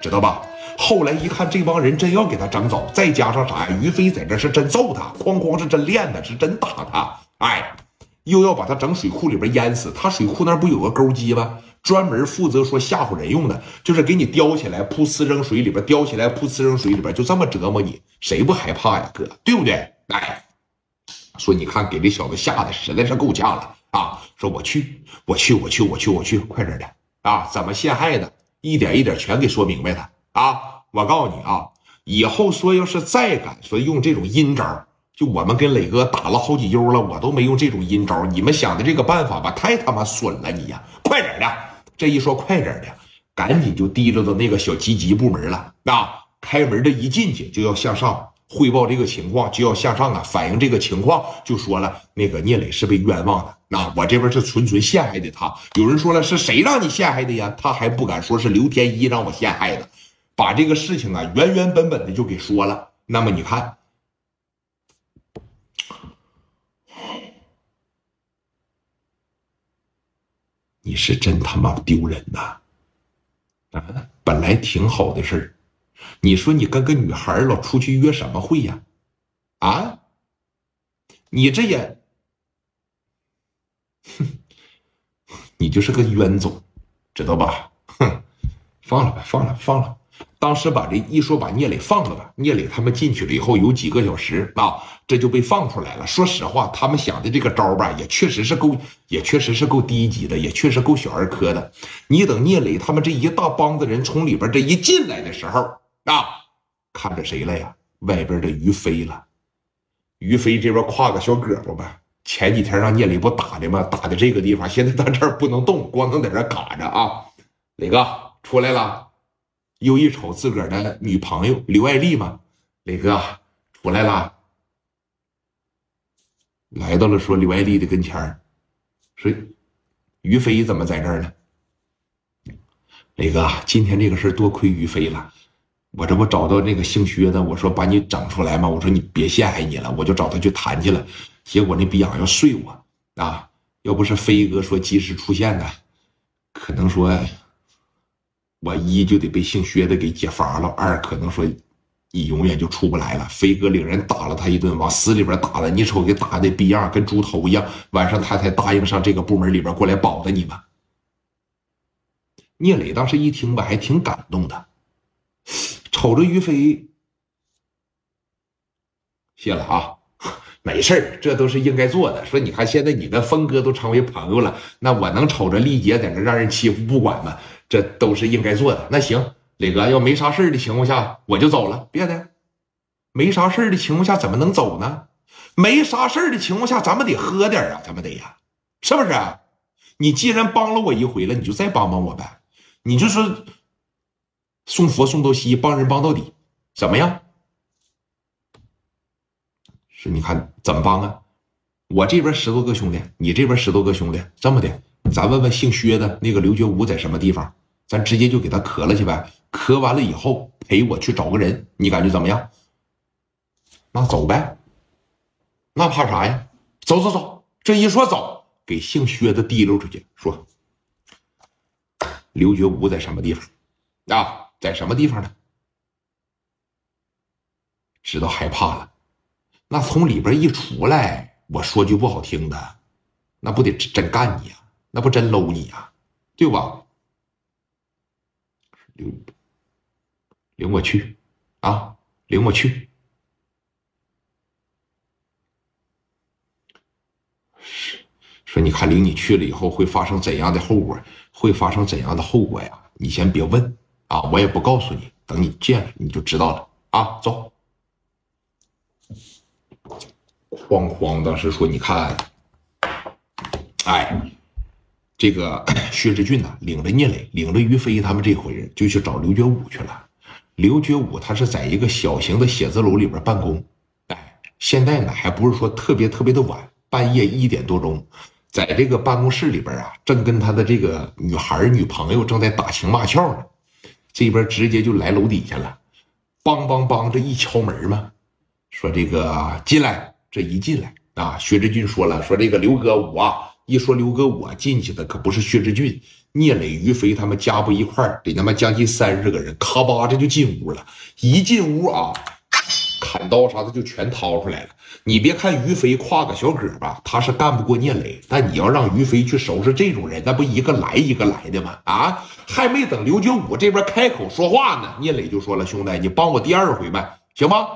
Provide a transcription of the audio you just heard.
知道吧？后来一看，这帮人真要给他整走，再加上啥呀？于飞在这是真揍他，哐哐是真练的，是真打他。哎，又要把他整水库里边淹死。他水库那不有个钩机吗？专门负责说吓唬人用的，就是给你叼起来，噗呲扔水里边，叼起来，噗呲扔水里边，就这么折磨你，谁不害怕呀，哥？对不对？哎，说你看，给这小子吓得实在是够呛了啊！说我去，我去，我去，我去，我去，快点的啊！怎么陷害的？一点一点全给说明白他啊！我告诉你啊，以后说要是再敢说用这种阴招，就我们跟磊哥打了好几悠了，我都没用这种阴招。你们想的这个办法吧，太他妈损了你呀！快点的，这一说快点的，赶紧就提溜到那个小积极部门了啊！开门的一进去就要向上汇报这个情况，就要向上啊反映这个情况，就说了那个聂磊是被冤枉的。那我这边是纯纯陷害的他。有人说了，是谁让你陷害的呀？他还不敢说是刘天一让我陷害的，把这个事情啊原原本本的就给说了。那么你看，你是真他妈丢人呐！啊，本来挺好的事儿，你说你跟个女孩老出去约什么会呀？啊，你这也。哼，你就是个冤种，知道吧？哼，放了吧，放了，放了。当时把这一说，把聂磊放了吧。聂磊他们进去了以后，有几个小时啊，这就被放出来了。说实话，他们想的这个招吧，也确实是够，也确实是够低级的，也确实够小儿科的。你等聂磊他们这一大帮子人从里边这一进来的时候啊，看着谁了呀？外边的于飞了。于飞这边挎个小胳膊吧。前几天让聂磊不打的吗？打的这个地方，现在在这儿不能动，光能在这卡着啊！磊哥出来了，又一瞅自个儿的女朋友刘爱丽吗？磊哥出来了，来到了说刘爱丽的跟前说于飞怎么在这儿呢？磊哥，今天这个事多亏于飞了，我这不找到那个姓薛的，我说把你整出来嘛，我说你别陷害你了，我就找他去谈去了。结果那逼样要睡我啊！要不是飞哥说及时出现呢，可能说，我一就得被姓薛的给解乏了；二可能说，你永远就出不来了。飞哥领人打了他一顿，往死里边打了。你瞅给打的逼样跟猪头一样，晚上他才答应上这个部门里边过来保着你们。聂磊当时一听吧，还挺感动的，瞅着于飞，谢了啊。没事儿，这都是应该做的。说，你看现在你跟峰哥都成为朋友了，那我能瞅着丽姐在那让人欺负不管吗？这都是应该做的。那行，磊哥，要没啥事的情况下，我就走了。别的，没啥事的情况下怎么能走呢？没啥事的情况下，咱们得喝点啊，咱们得呀，是不是？你既然帮了我一回了，你就再帮帮我呗。你就是送佛送到西，帮人帮到底，怎么样？是，你看怎么帮啊？我这边十多个兄弟，你这边十多个兄弟，这么的，咱问问姓薛的那个刘觉武在什么地方，咱直接就给他磕了去呗。磕完了以后，陪我去找个人，你感觉怎么样？那走呗，那怕啥呀？走走走，这一说走，给姓薛的提溜出去，说刘觉武在什么地方啊？在什么地方呢？知道害怕了。那从里边一出来，我说句不好听的，那不得真干你呀？那不真搂你呀？对吧？领领我去啊！领我去。说你看领你去了以后会发生怎样的后果？会发生怎样的后果呀？你先别问啊，我也不告诉你，等你见了你就知道了啊！走。哐哐！当时说：“你看，哎，这个 薛之俊呢，领着聂磊，领着于飞他们这伙人就去找刘觉武去了。刘觉武他是在一个小型的写字楼里边办公。哎，现在呢还不是说特别特别的晚，半夜一点多钟，在这个办公室里边啊，正跟他的这个女孩女朋友正在打情骂俏呢。这边直接就来楼底下了，梆梆梆，这一敲门嘛，说这个进来。”这一进来啊，薛之俊说了：“说这个刘哥我啊，一说刘哥我进去的可不是薛之俊，聂磊、于飞他们加不一块，得他妈将近三十个人，咔吧这就进屋了。一进屋啊，砍刀啥的就全掏出来了。你别看于飞挎个小戈吧，他是干不过聂磊，但你要让于飞去收拾这种人，那不一个来一个来的吗？啊，还没等刘九五这边开口说话呢，聂磊就说了：“兄弟，你帮我第二回呗，行吗？”